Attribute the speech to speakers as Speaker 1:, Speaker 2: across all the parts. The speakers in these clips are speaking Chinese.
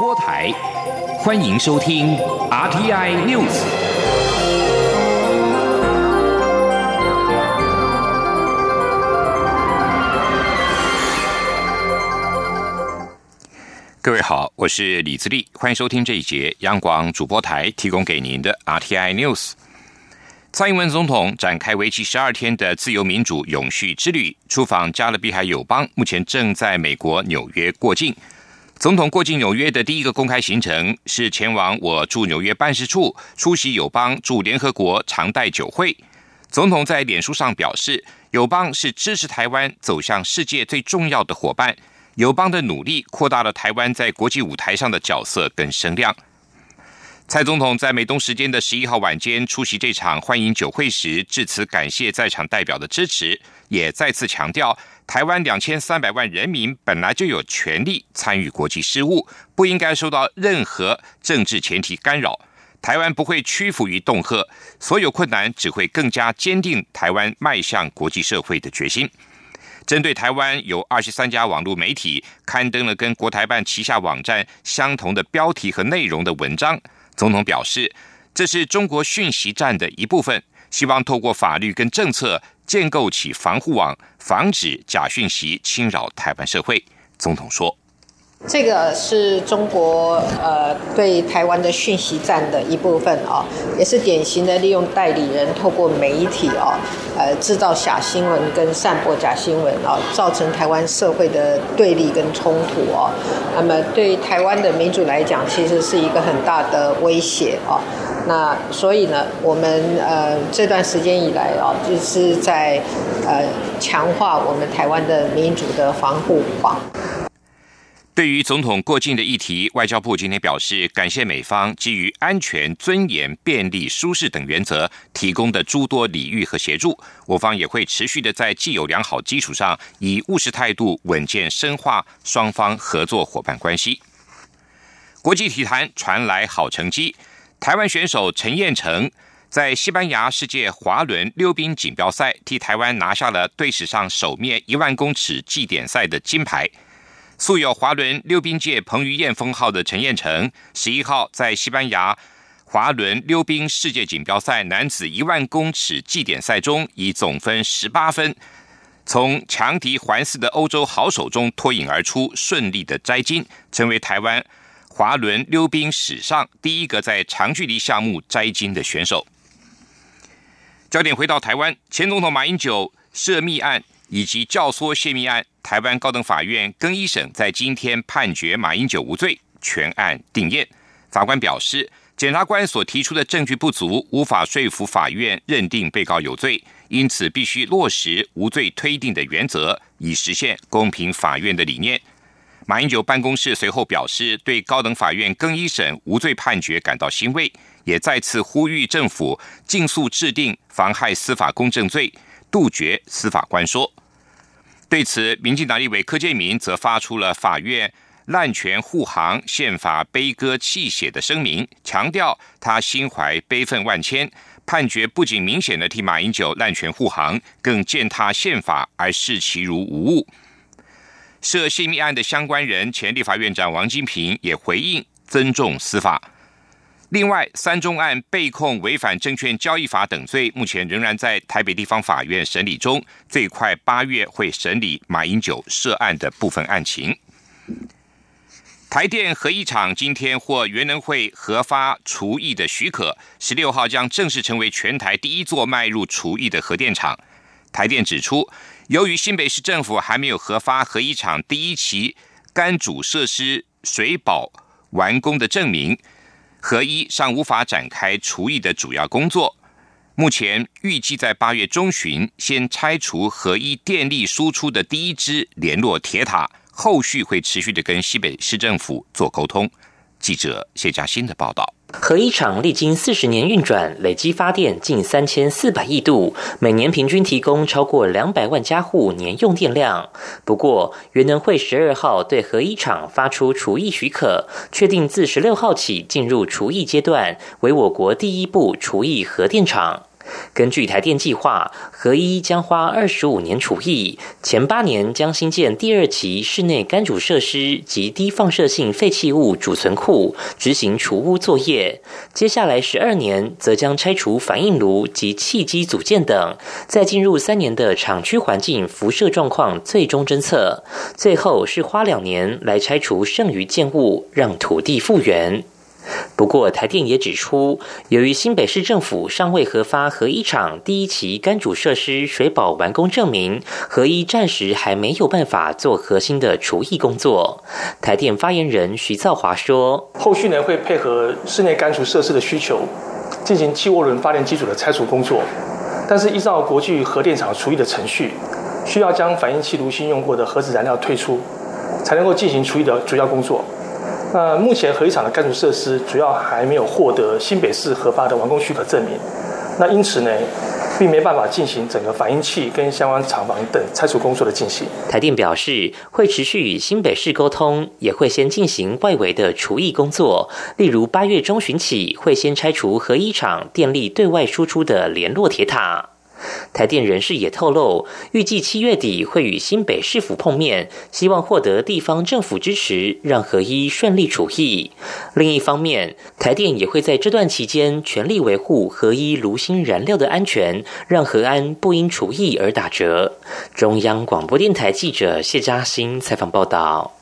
Speaker 1: 播台，欢迎收听 RTI News。各位好，我是李自立，欢迎收听这一节央广主播台提供给您的 RTI News。蔡英文总统展开为期十二天的自由民主永续之旅，出访加勒比海友邦，目前正在美国纽约过境。总统过境纽约的第一个公开行程是前往我驻纽约办事处，出席友邦驻联合国常代酒会。总统在脸书上表示，友邦是支持台湾走向世界最重要的伙伴，友邦的努力扩大了台湾在国际舞台上的角色跟声量。蔡总统在美东时间的十一号晚间出席这场欢迎酒会时，致辞感谢在场代表的支持，也再次强调，台湾两千三百万人民本来就有权利参与国际事务，不应该受到任何政治前提干扰。台湾不会屈服于恫吓，所有困难只会更加坚定台湾迈向国际社会的决心。针对台湾有二十三家网络媒体刊登了跟国台办旗下网站相同的标题和内容的文章。总统表示，这是中国讯息战的一部分，希望透过法律跟政策建构起防护网，防止假讯息侵扰台湾社会。总统说。
Speaker 2: 这个是中国呃对台湾的讯息战的一部分啊，也是典型的利用代理人透过媒体啊，呃制造假新闻跟散播假新闻啊，造成台湾社会的对立跟冲突哦。那么对台湾的民主来讲，其实是一个很大的威胁啊。那所以呢，我们呃这段时间以来啊，就是在呃强化我们台湾的民主的防护网。
Speaker 1: 对于总统过境的议题，外交部今天表示，感谢美方基于安全、尊严、便利、舒适等原则提供的诸多礼遇和协助。我方也会持续的在既有良好基础上，以务实态度稳健深化双方合作伙伴关系。国际体坛传来好成绩，台湾选手陈彦成在西班牙世界滑轮溜冰锦标赛替台湾拿下了队史上首面一万公尺计点赛的金牌。素有滑轮溜冰界彭于晏封号的陈彦成，十一号在西班牙滑轮溜冰世界锦标赛男子一万公尺计点赛中，以总分十八分，从强敌环伺的欧洲好手中脱颖而出，顺利的摘金，成为台湾滑轮溜冰史上第一个在长距离项目摘金的选手。焦点回到台湾，前总统马英九涉密案以及教唆泄密案。台湾高等法院更一审在今天判决马英九无罪，全案定验。法官表示，检察官所提出的证据不足，无法说服法院认定被告有罪，因此必须落实无罪推定的原则，以实现公平法院的理念。马英九办公室随后表示，对高等法院更一审无罪判决感到欣慰，也再次呼吁政府尽速制定妨害司法公正罪，杜绝司法官说。对此，民进党立委柯建明则发出了法院滥权护航、宪法悲歌泣血的声明，强调他心怀悲愤万千，判决不仅明显的替马英九滥权护航，更践踏宪法而视其如无物。涉泄密案的相关人，前立法院长王金平也回应尊重司法。另外，三中案被控违反证券交易法等罪，目前仍然在台北地方法院审理中，最快八月会审理马英九涉案的部分案情。台电核一厂今天获原能会核发除役的许可，十六号将正式成为全台第一座迈入除役的核电厂。台电指出，由于新北市政府还没有核发核一厂第一期干煮设施水保完工的证明。合一尚无法展开除役的主要工作，目前预计在八月中旬先拆除合一电力输出的第一支联络铁塔，后续会持续的跟西北市政府做沟通。记者谢佳欣的报道。
Speaker 3: 核一厂历经四十年运转，累积发电近三千四百亿度，每年平均提供超过两百万家户年用电量。不过，原能会十二号对核一厂发出除役许可，确定自十六号起进入除役阶段，为我国第一部除役核电厂。根据台电计划，合一将花二十五年除役，前八年将新建第二期室内干煮设施及低放射性废弃物储存库，执行除污作业。接下来十二年则将拆除反应炉及气机组件等，再进入三年的厂区环境辐射状况最终侦测，最后是花两年来拆除剩余建物，让土地复原。不过，台电也指出，由于新北市政府尚未核发核一厂第一期干主设施水保完工证明，核一暂时还没有办法做核心的除役工作。台电发言人徐兆华说：“
Speaker 4: 后续呢会配合室内干除设施的需求，进行气涡轮发电机组的拆除工作。但是依照国际核电厂除役的程序，需要将反应器炉芯用过的核子燃料退出，才能够进行除役的主要工作。”那目前核一厂的干除设施主要还没有获得新北市核发的完工许可证明，那因此呢，并没办法进行整个反应器跟相关厂房等拆除工作的进行。
Speaker 3: 台电表示会持续与新北市沟通，也会先进行外围的除役工作，例如八月中旬起会先拆除核一厂电力对外输出的联络铁塔。台电人士也透露，预计七月底会与新北市府碰面，希望获得地方政府支持，让合一顺利除役。另一方面，台电也会在这段期间全力维护合一炉芯燃料的安全，让核安不因除役而打折。中央广播电台记者谢嘉欣采访报道。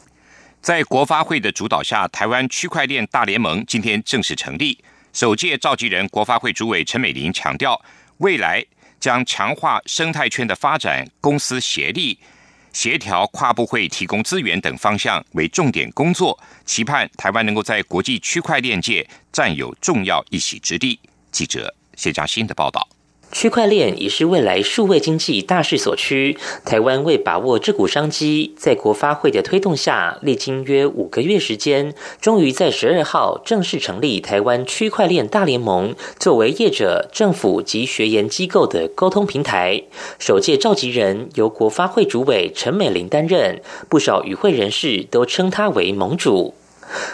Speaker 1: 在国发会的主导下，台湾区块链大联盟今天正式成立。首届召集人国发会主委陈美玲强调，未来。将强化生态圈的发展，公司协力、协调跨部会提供资源等方向为重点工作，期盼台湾能够在国际区块链界占有重要一席之地。记者谢佳欣的报道。
Speaker 3: 区块链已是未来数位经济大势所趋。台湾为把握这股商机，在国发会的推动下，历经约五个月时间，终于在十二号正式成立台湾区块链大联盟，作为业者、政府及学研机构的沟通平台。首届召集人由国发会主委陈美玲担任，不少与会人士都称他为盟主。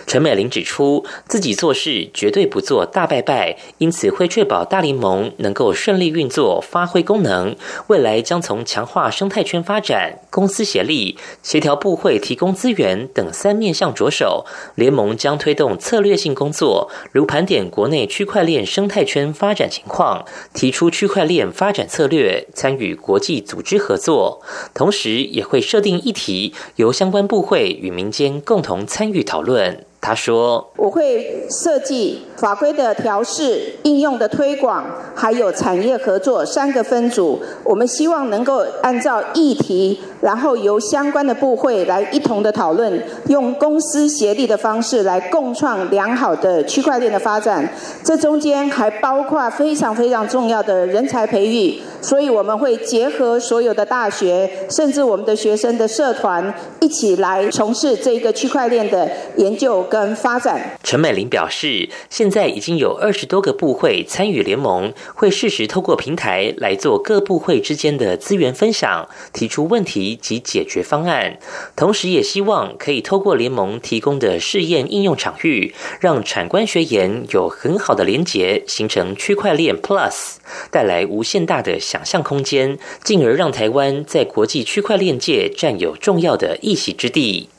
Speaker 3: 陈美玲指出，自己做事绝对不做大拜拜，因此会确保大联盟能够顺利运作、发挥功能。未来将从强化生态圈发展、公司协力、协调部会提供资源等三面向着手。联盟将推动策略性工作，如盘点国内区块链生态圈发展情况，提出区块链发展策略，参与国际组织合作。同时，也会设定议题，由相关部会与民间共同参与讨论。他说：“
Speaker 5: 我会设计法规的调试、应用的推广，还有产业合作三个分组。我们希望能够按照议题，然后由相关的部会来一同的讨论，用公司协力的方式来共创良好的区块链的发展。这中间还包括非常非常重要的人才培育。所以我们会结合所有的大学，甚至我们的学生的社团，一起来从事这个区块链的研究。”跟发展，
Speaker 3: 陈美玲表示，现在已经有二十多个部会参与联盟，会适时透过平台来做各部会之间的资源分享，提出问题及解决方案。同时，也希望可以透过联盟提供的试验应用场域，让产官学研有很好的连结，形成区块链 Plus，带来无限大的想象空间，进而让台湾在国际区块链界占有重要的一席之地。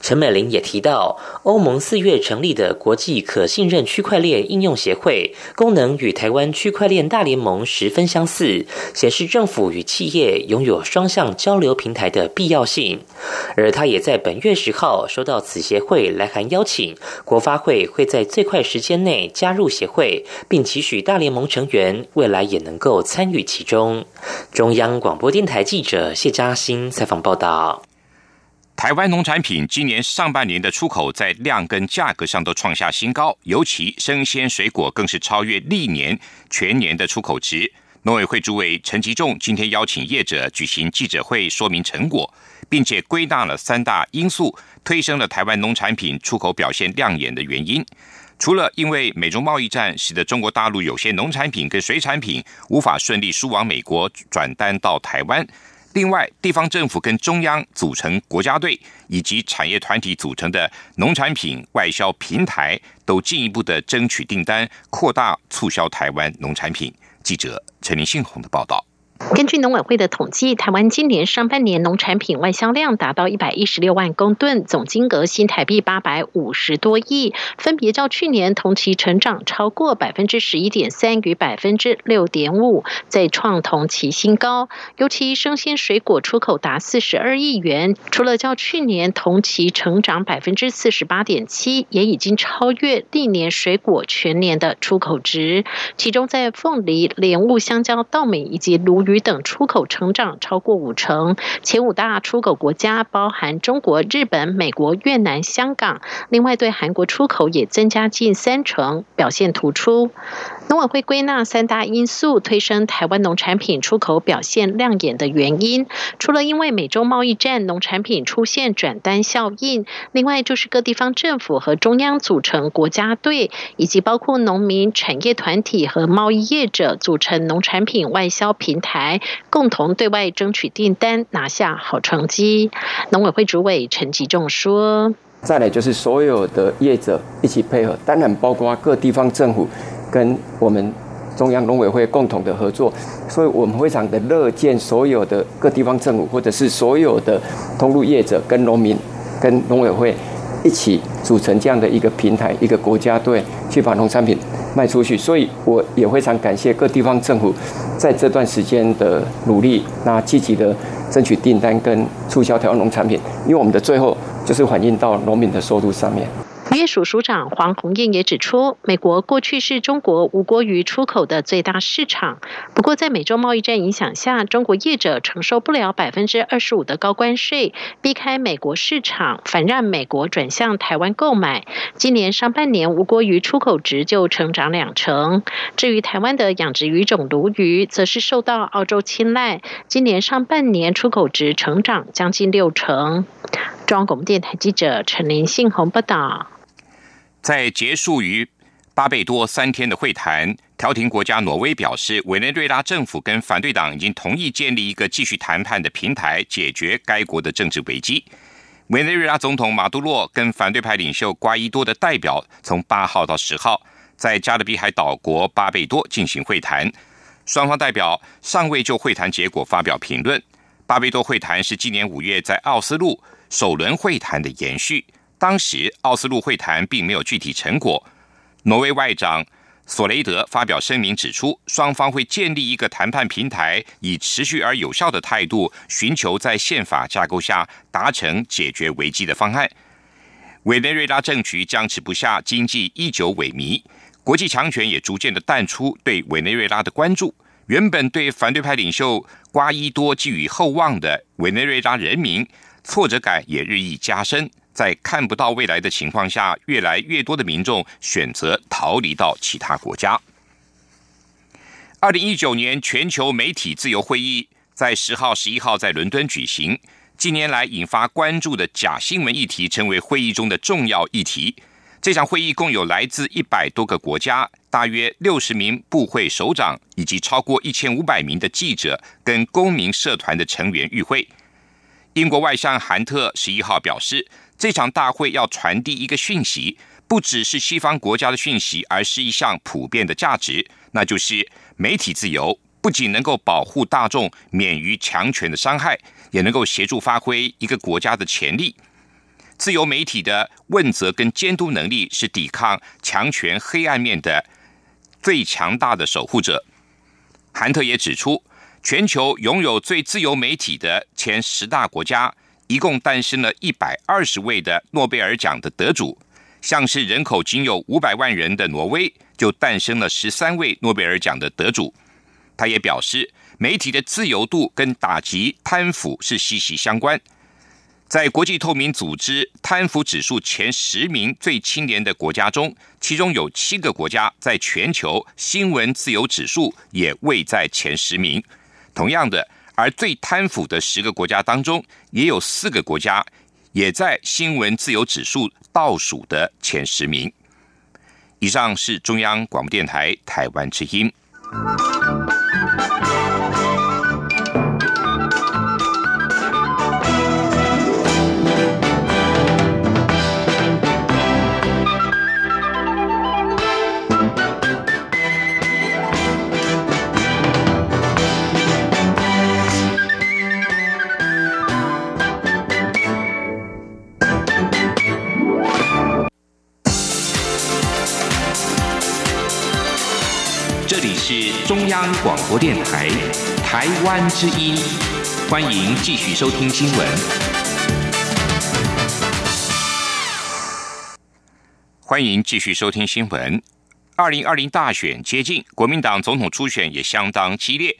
Speaker 3: 陈美玲也提到，欧盟四月成立的国际可信任区块链应用协会，功能与台湾区块链大联盟十分相似，显示政府与企业拥有双向交流平台的必要性。而他也在本月十号收到此协会来函邀请，国发会会在最快时间内加入协会，并期许大联盟成员未来也能够参与其中。中央广播电台记者谢嘉欣采访报道。
Speaker 1: 台湾农产品今年上半年的出口在量跟价格上都创下新高，尤其生鲜水果更是超越历年全年的出口值。农委会主委陈吉仲今天邀请业者举行记者会说明成果，并且归纳了三大因素推升了台湾农产品出口表现亮眼的原因。除了因为美中贸易战使得中国大陆有些农产品跟水产品无法顺利输往美国转单到台湾。另外，地方政府跟中央组成国家队，以及产业团体组成的农产品外销平台，都进一步的争取订单，扩大促销台湾农产品。记者陈林信宏的报道。
Speaker 6: 根据农委会的统计，台湾今年上半年农产品外销量达到一百一十六万公吨，总金额新台币八百五十多亿，分别较去年同期成长超过百分之十一点三与百分之六点五，再创同期新高。尤其生鲜水果出口达四十二亿元，除了较去年同期成长百分之四十八点七，也已经超越历年水果全年的出口值。其中在凤梨、莲雾、香蕉、稻米以及鲈鱼等出口成长超过五成，前五大出口国家包含中国、日本、美国、越南、香港。另外，对韩国出口也增加近三成，表现突出。农委会归纳三大因素推升台湾农产品出口表现亮眼的原因，除了因为美洲贸易战农产品出现转单效应，另外就是各地方政府和中央组成国家队，以及包括农民、产业团体和贸易业者组成农产品外销平台，共同对外争取订单，拿下好成绩。农委会主委陈吉仲说：“
Speaker 7: 再来就是所有的业者一起配合，当然包括各地方政府。”跟我们中央农委会共同的合作，所以我们非常的乐见所有的各地方政府或者是所有的通路业者跟农民跟农委会一起组成这样的一个平台，一个国家队去把农产品卖出去。所以我也非常感谢各地方政府在这段时间的努力，那积极的争取订单跟促销台湾农产品，因为我们的最后就是反映到农民的收入上面。
Speaker 6: 渔业署署长黄鸿燕也指出，美国过去是中国无国鱼出口的最大市场。不过，在美洲贸易战影响下，中国业者承受不了百分之二十五的高关税，避开美国市场，反让美国转向台湾购买。今年上半年，无国鱼出口值就成长两成。至于台湾的养殖鱼种鲈鱼，则是受到澳洲青睐，今年上半年出口值成长将近六成。中央广播电台记者陈林信宏报道。
Speaker 1: 在结束于巴贝多三天的会谈，调停国家挪威表示，委内瑞拉政府跟反对党已经同意建立一个继续谈判的平台，解决该国的政治危机。委内瑞拉总统马杜洛跟反对派领袖瓜伊多的代表，从八号到十号在加勒比海岛国巴贝多进行会谈，双方代表尚未就会谈结果发表评论。巴贝多会谈是今年五月在奥斯陆首轮会谈的延续。当时奥斯陆会谈并没有具体成果。挪威外长索雷德发表声明指出，双方会建立一个谈判平台，以持续而有效的态度，寻求在宪法架构下达成解决危机的方案。委内瑞拉政局僵持不下，经济依旧萎靡，国际强权也逐渐的淡出对委内瑞拉的关注。原本对反对派领袖瓜伊多寄予厚望的委内瑞拉人民，挫折感也日益加深。在看不到未来的情况下，越来越多的民众选择逃离到其他国家。二零一九年全球媒体自由会议在十号、十一号在伦敦举行。近年来引发关注的假新闻议题成为会议中的重要议题。这场会议共有来自一百多个国家，大约六十名部会首长以及超过一千五百名的记者跟公民社团的成员与会。英国外相韩特十一号表示。这场大会要传递一个讯息，不只是西方国家的讯息，而是一项普遍的价值，那就是媒体自由不仅能够保护大众免于强权的伤害，也能够协助发挥一个国家的潜力。自由媒体的问责跟监督能力是抵抗强权黑暗面的最强大的守护者。韩特也指出，全球拥有最自由媒体的前十大国家。一共诞生了一百二十位的诺贝尔奖的得主，像是人口仅有五百万人的挪威，就诞生了十三位诺贝尔奖的得主。他也表示，媒体的自由度跟打击贪腐是息息相关。在国际透明组织贪腐指数前十名最清廉的国家中，其中有七个国家在全球新闻自由指数也位在前十名。同样的。而最贪腐的十个国家当中，也有四个国家也在新闻自由指数倒数的前十名。以上是中央广播电台台湾之音。是中央广播电台台湾之音，欢迎继续收听新闻。欢迎继续收听新闻。二零二零大选接近，国民党总统初选也相当激烈。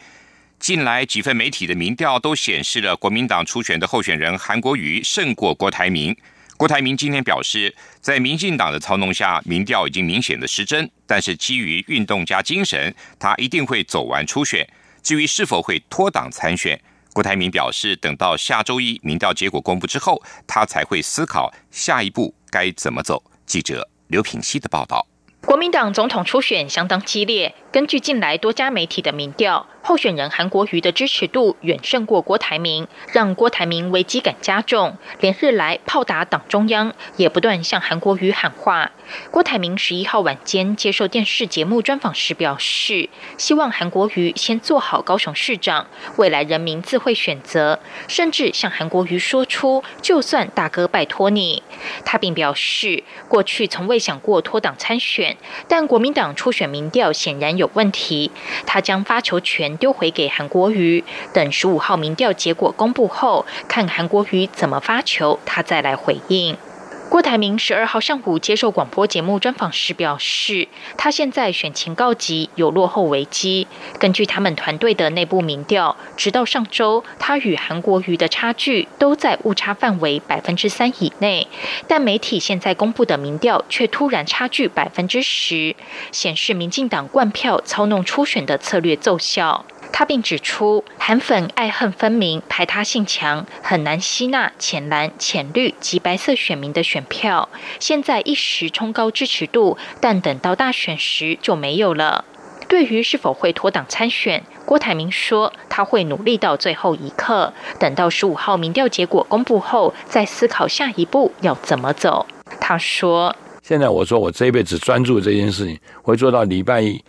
Speaker 1: 近来几份媒体的民调都显示了国民党初选的候选人韩国瑜胜过郭台铭。郭台铭今天表示，在民进党的操弄下，民调已经明显的失真。但是基于运动家精神，他一定会走完初选。至于是否会脱党参选，郭台铭表示，等到下周一民调结果公布之后，他才会思考下一步该怎么走。记者刘品希的报道。
Speaker 8: 国民党总统初选相当激烈，根据近来多家媒体的民调。候选人韩国瑜的支持度远胜过郭台铭，让郭台铭危机感加重，连日来炮打党中央，也不断向韩国瑜喊话。郭台铭十一号晚间接受电视节目专访时表示，希望韩国瑜先做好高雄市长，未来人民自会选择，甚至向韩国瑜说出“就算大哥拜托你”。他并表示，过去从未想过脱党参选，但国民党初选民调显然有问题，他将发球权。丢回给韩国瑜，等十五号民调结果公布后，看韩国瑜怎么发球，他再来回应。郭台铭十二号上午接受广播节目专访时表示，他现在选情告急，有落后危机。根据他们团队的内部民调，直到上周，他与韩国瑜的差距都在误差范围百分之三以内。但媒体现在公布的民调却突然差距百分之十，显示民进党灌票操弄初选的策略奏效。他并指出，韩粉爱恨分明，排他性强，很难吸纳浅蓝、浅绿及白色选民的选票。现在一时冲高支持度，但等到大选时就没有了。对于是否会脱党参选，郭台铭说他会努力到最后一刻，等到十五号民调结果公布后，再思考下一步要怎么走。他说：“
Speaker 9: 现在我说我这一辈子专注这件事情，会做到礼拜一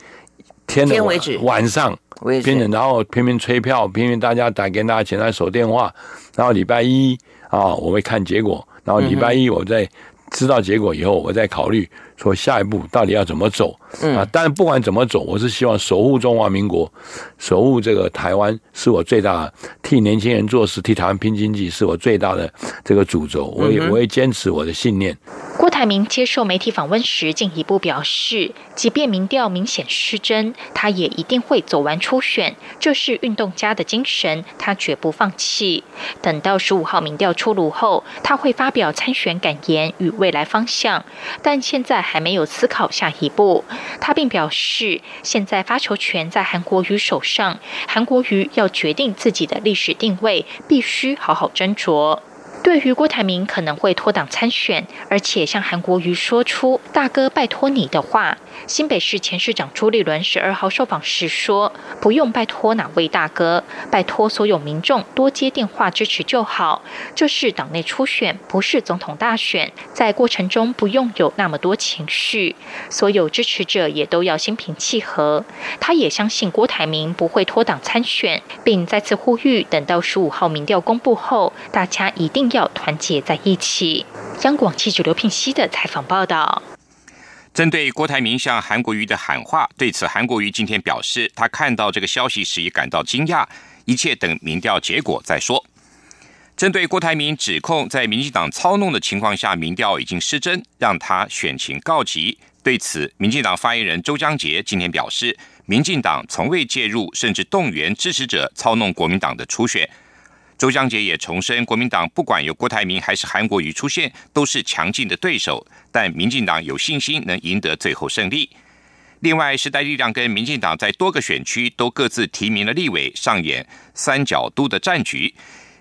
Speaker 9: 天的晚上。”偏然后拼命催票，拼命大家打给大家前台守电话，然后礼拜一啊，我会看结果，然后礼拜一我再知道结果以后，我再考虑说下一步到底要怎么走嗯啊。但是不管怎么走，我是希望守护中华民国，守护这个台湾是我最大替年轻人做事，替台湾拼经济是我最大的这个主轴。我也我也坚持我的信念。
Speaker 8: 郭台铭接受媒体访问时，进一步表示，即便民调明显失真，他也一定会走完初选，这是运动家的精神，他绝不放弃。等到十五号民调出炉后，他会发表参选感言与未来方向，但现在还没有思考下一步。他并表示，现在发球权在韩国瑜手上，韩国瑜要决定自己的历史定位，必须好好斟酌。对于郭台铭可能会脱党参选，而且向韩国瑜说出“大哥，拜托你”的话。新北市前市长朱立伦十二号受访时说：“不用拜托哪位大哥，拜托所有民众多接电话支持就好。这是党内初选，不是总统大选，在过程中不用有那么多情绪。所有支持者也都要心平气和。他也相信郭台铭不会脱党参选，并再次呼吁，等到十五号民调公布后，大家一定要团结在一起。”央广记者刘聘熙的采访报道。
Speaker 1: 针对郭台铭向韩国瑜的喊话，对此韩国瑜今天表示，他看到这个消息时也感到惊讶，一切等民调结果再说。针对郭台铭指控在民进党操弄的情况下，民调已经失真，让他选情告急。对此，民进党发言人周江杰今天表示，民进党从未介入，甚至动员支持者操弄国民党的初选。周江杰也重申，国民党不管有郭台铭还是韩国瑜出现，都是强劲的对手，但民进党有信心能赢得最后胜利。另外，时代力量跟民进党在多个选区都各自提名了立委，上演三角都的战局。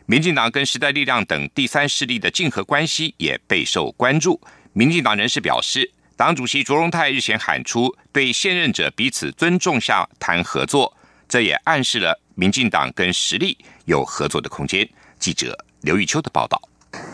Speaker 1: 民进党跟时代力量等第三势力的竞合关系也备受关注。民进党人士表示，党主席卓荣泰日前喊出对现任者彼此尊重下谈合作，这也暗示了民进党跟实力。有合作的空间。记者刘玉秋的报道。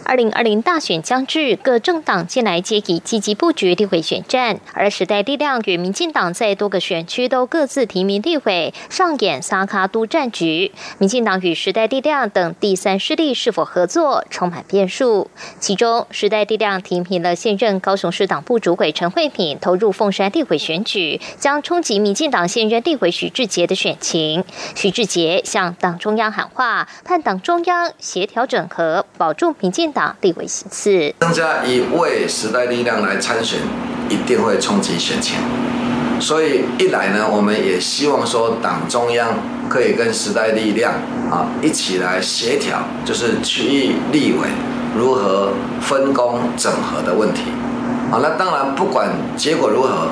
Speaker 10: 二零二零大选将至，各政党近来皆已积极布局立委选战，而时代力量与民进党在多个选区都各自提名立委，上演萨卡都战局。民进党与时代力量等第三势力是否合作，充满变数。其中，时代力量提名了现任高雄市党部主委陈慧敏投入凤山立委选举，将冲击民进党现任立委许志杰的选情。许志杰向党中央喊话，盼党中央协调整合，保住民进。党立委席次
Speaker 11: 增加一位时代力量来参选，一定会冲击选情。所以一来呢，我们也希望说党中央可以跟时代力量啊一起来协调，就是区域立委如何分工整合的问题。好，那当然不管结果如何，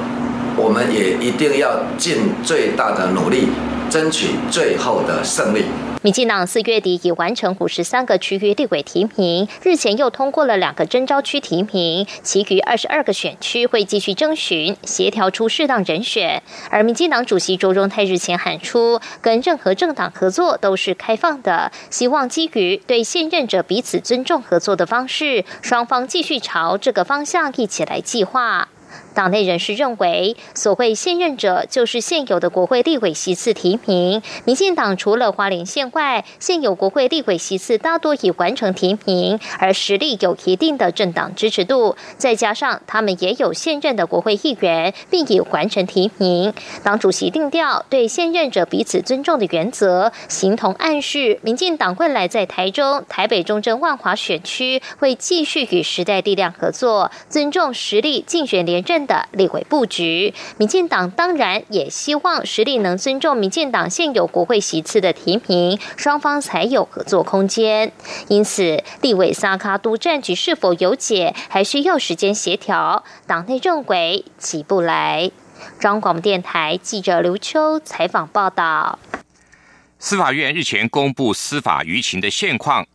Speaker 11: 我们也一定要尽最大的努力，争取最后的胜利。
Speaker 10: 民进党四月底已完成五十三个区域立委提名，日前又通过了两个征召区提名，其余二十二个选区会继续征询，协调出适当人选。而民进党主席周荣泰日前喊出，跟任何政党合作都是开放的，希望基于对现任者彼此尊重合作的方式，双方继续朝这个方向一起来计划。党内人士认为，所谓现任者就是现有的国会立委席次提名。民进党除了花莲县外，现有国会立委席次大多已完成提名，而实力有一定的政党支持度，再加上他们也有现任的国会议员，并已完成提名。党主席定调对现任者彼此尊重的原则，形同暗示，民进党未来在台中、台北、中正、万华选区会继续与时代力量合作，尊重实力竞选连任。的立委布局，民进党当然也希望实力能尊重民进党现有国会席次的提名，双方才有合作空间。因此，立委萨卡都战局是否有解，还需要时间协调。党内认为起不来。中广电台记者刘秋采访报道。
Speaker 1: 司法院日前公布司法舆情的现况，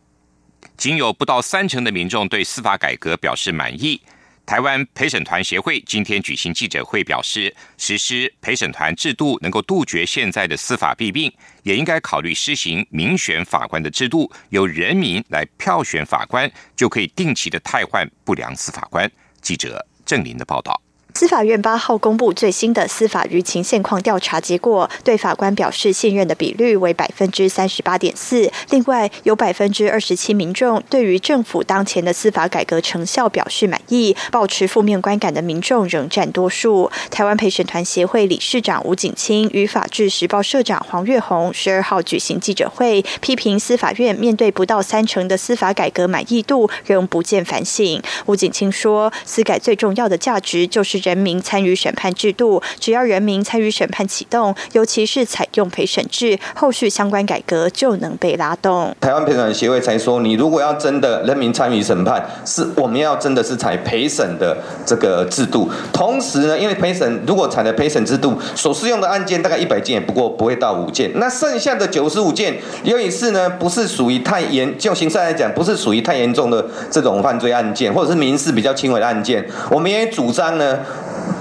Speaker 1: 仅有不到三成的民众对司法改革表示满意。台湾陪审团协会今天举行记者会，表示实施陪审团制度能够杜绝现在的司法弊病，也应该考虑施行民选法官的制度，由人民来票选法官，就可以定期的汰换不良司法官。记者郑林的报道。
Speaker 12: 司法院八号公布最新的司法舆情现况调查结果，对法官表示信任的比率为百分之三十八点四。另外，有百分之二十七民众对于政府当前的司法改革成效表示满意，保持负面观感的民众仍占多数。台湾陪审团协会理事长吴景清与法制时报社长黄月红十二号举行记者会，批评司法院面对不到三成的司法改革满意度，仍不见反省。吴景清说，司改最重要的价值就是。人民参与审判制度，只要人民参与审判启动，尤其是采用陪审制，后续相关改革就能被拉动。
Speaker 13: 台湾陪审协会才说，你如果要真的人民参与审判，是我们要真的是采陪审的这个制度。同时呢，因为陪审如果采的陪审制度，所适用的案件大概一百件，也不过不会到五件。那剩下的九十五件，由于是呢不是属于太严，就刑事来讲，不是属于太严重的这种犯罪案件，或者是民事比较轻微的案件，我们也主张呢。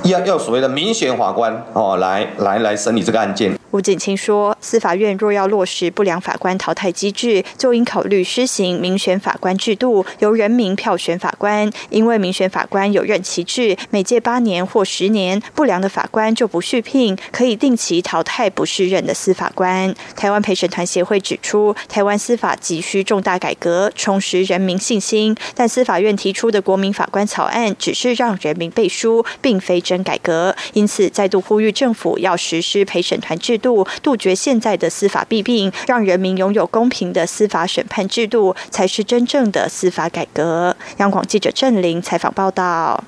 Speaker 13: 要要所谓的民选法官哦，来来来审理这个案件。
Speaker 12: 吴景清说，司法院若要落实不良法官淘汰机制，就应考虑施行民选法官制度，由人民票选法官。因为民选法官有任期制，每届八年或十年，不良的法官就不续聘，可以定期淘汰不适任的司法官。台湾陪审团协会指出，台湾司法急需重大改革，重拾人民信心。但司法院提出的国民法官草案，只是让人民背书，并非真改革。因此，再度呼吁政府要实施陪审团制度。度杜绝现在的司法弊病，让人民拥有公平的司法审判制度，才是真正的司法改革。央广记者郑玲采访报道。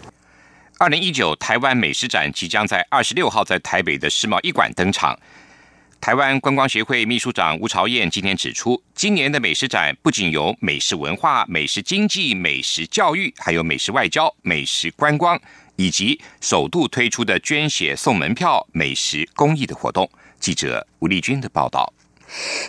Speaker 1: 二零一九台湾美食展即将在二十六号在台北的世贸一馆登场。台湾观光协会秘书长吴朝燕今天指出，今年的美食展不仅有美食文化、美食经济、美食教育，还有美食外交、美食观光，以及首度推出的捐血送门票、美食公益的活动。记者吴丽君的报道。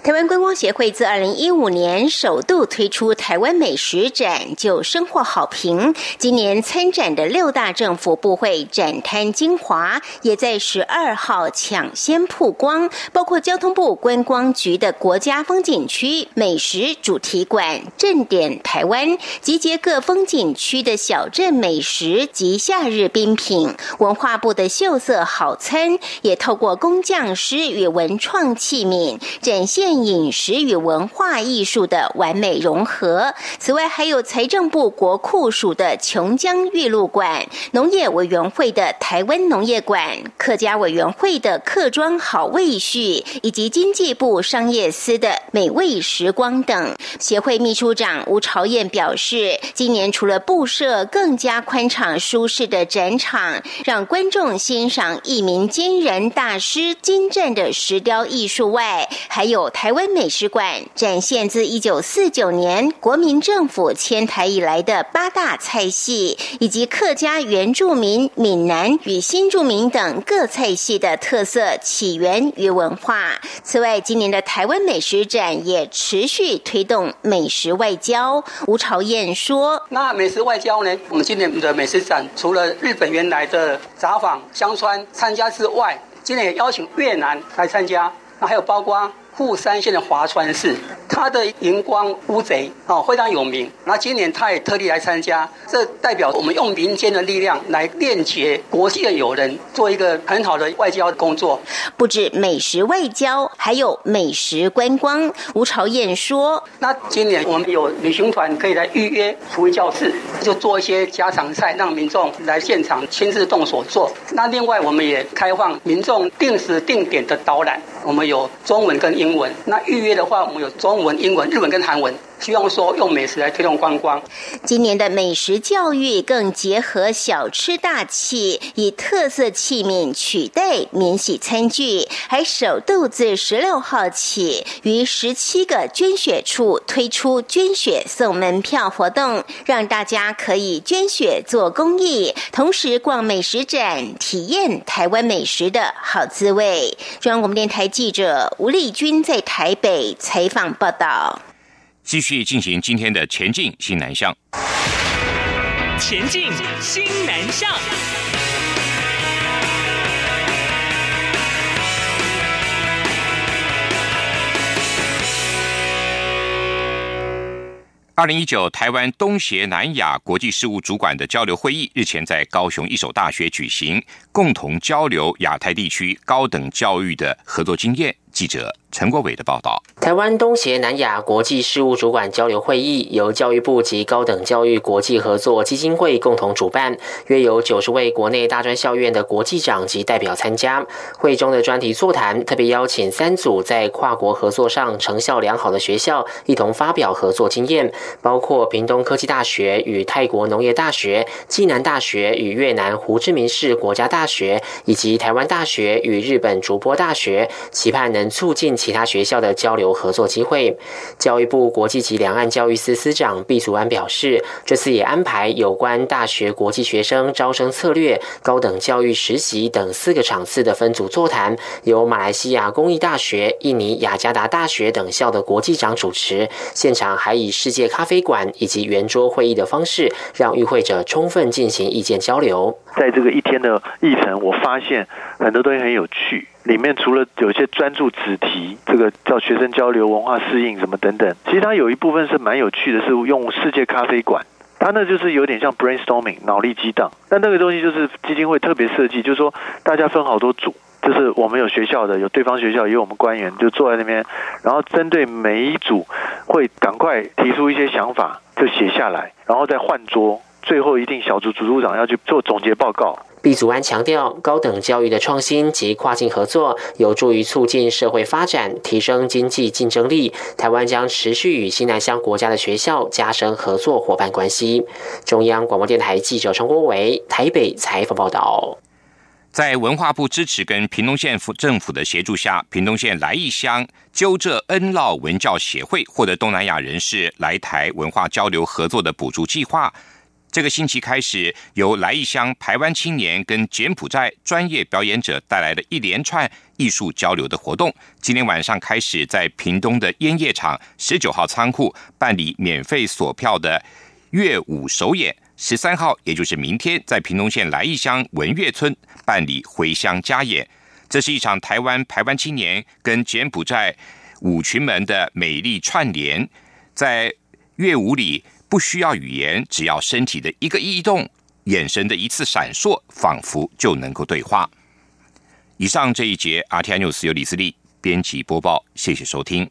Speaker 14: 台湾观光协会自二零一五年首度推出台湾美食展，就收获好评。今年参展的六大政府部会展摊精华，也在十二号抢先曝光，包括交通部观光局的国家风景区美食主题馆“正点台湾”，集结各风景区的小镇美食及夏日冰品；文化部的秀色好餐，也透过工匠师与文创器皿。展现饮食与文化艺术的完美融合。此外，还有财政部国库署的琼江玉露馆、农业委员会的台湾农业馆、客家委员会的客庄好味序，以及经济部商业司的美味时光等。协会秘书长吴朝燕表示，今年除了布设更加宽敞舒适的展场，让观众欣赏一名惊人大师精湛的石雕艺术外，还有台湾美食馆展现自一九四九年国民政府迁台以来的八大菜系，以及客家原住民、闽南与新住民等各菜系的特色起源与文化。此外，今年的台湾美食展也持续推动美食外交。吴朝燕说：“
Speaker 15: 那美食外交呢？我们今年的美食展除了日本原来的札幌、香川参加之外，今年也邀请越南来参加。”那还有包括富山县的华川市。它的荧光乌贼哦非常有名，那今年他也特地来参加，这代表我们用民间的力量来链接国际的友人，做一个很好的外交工作。
Speaker 14: 不止美食外交，还有美食观光。吴朝燕说：“
Speaker 15: 那今年我们有旅行团可以来预约厨艺教室，就做一些家常菜，让民众来现场亲自动手做。那另外我们也开放民众定时定点的导览，我们有中文跟英文。那预约的话，我们有中。文、英文、日文跟韩文，希望说用美食来推动观光。
Speaker 14: 今年的美食教育更结合小吃大器，以特色器皿取代免洗餐具，还首度自十六号起，于十七个捐血处推出捐血送门票活动，让大家可以捐血做公益，同时逛美食展，体验台湾美食的好滋味。中央广播电台记者吴丽君在台北采访报。报道，
Speaker 1: 继续进行今天的前进新南向。前进新南向。二零一九台湾东协南亚国际事务主管的交流会议日前在高雄一所大学举行，共同交流亚太地区高等教育的合作经验。记者。陈国伟的报道：
Speaker 16: 台湾东协南亚国际事务主管交流会议由教育部及高等教育国际合作基金会共同主办，约有九十位国内大专校院的国际长及代表参加。会中的专题座谈特别邀请三组在跨国合作上成效良好的学校一同发表合作经验，包括屏东科技大学与泰国农业大学、暨南大学与越南胡志明市国家大学，以及台湾大学与日本竹波大学，期盼能促进。其他学校的交流合作机会，教育部国际及两岸教育司司长毕祖安表示，这次也安排有关大学国际学生招生策略、高等教育实习等四个场次的分组座谈，由马来西亚公益大学、印尼雅加达大学等校的国际长主持，现场还以世界咖啡馆以及圆桌会议的方式，让与会者充分进行意见交流。
Speaker 17: 在这个一天的议程，我发现很多东西很有趣。里面除了有一些专注子题，这个叫学生交流、文化适应什么等等，其实它有一部分是蛮有趣的，是用世界咖啡馆，它那就是有点像 brainstorming 脑力激荡。但那个东西就是基金会特别设计，就是说大家分好多组，就是我们有学校的，有对方学校，也有我们官员，就坐在那边，然后针对每一组会赶快提出一些想法，就写下来，然后再换桌，最后一定小组组组长要去做总结报告。
Speaker 16: 毕祖安强调，高等教育的创新及跨境合作有助于促进社会发展，提升经济竞争力。台湾将持续与西南乡国家的学校加深合作伙伴关系。中央广播电台记者陈国伟台北采访报道。
Speaker 1: 在文化部支持跟屏东县府政府的协助下，屏东县来义乡纠浙恩烙文教协会获得东南亚人士来台文化交流合作的补助计划。这个星期开始，由来义乡台湾青年跟柬埔寨专业表演者带来的一连串艺术交流的活动。今天晚上开始，在屏东的烟叶厂十九号仓库办理免费索票的乐舞首演。十三号，也就是明天，在屏东县来义乡文乐村办理回乡加演。这是一场台湾台湾青年跟柬埔寨舞群们的美丽串联。在乐舞里，不需要语言，只要身体的一个异动、眼神的一次闪烁，仿佛就能够对话。以上这一节《RTI News》由李思利编辑播报，谢谢收听。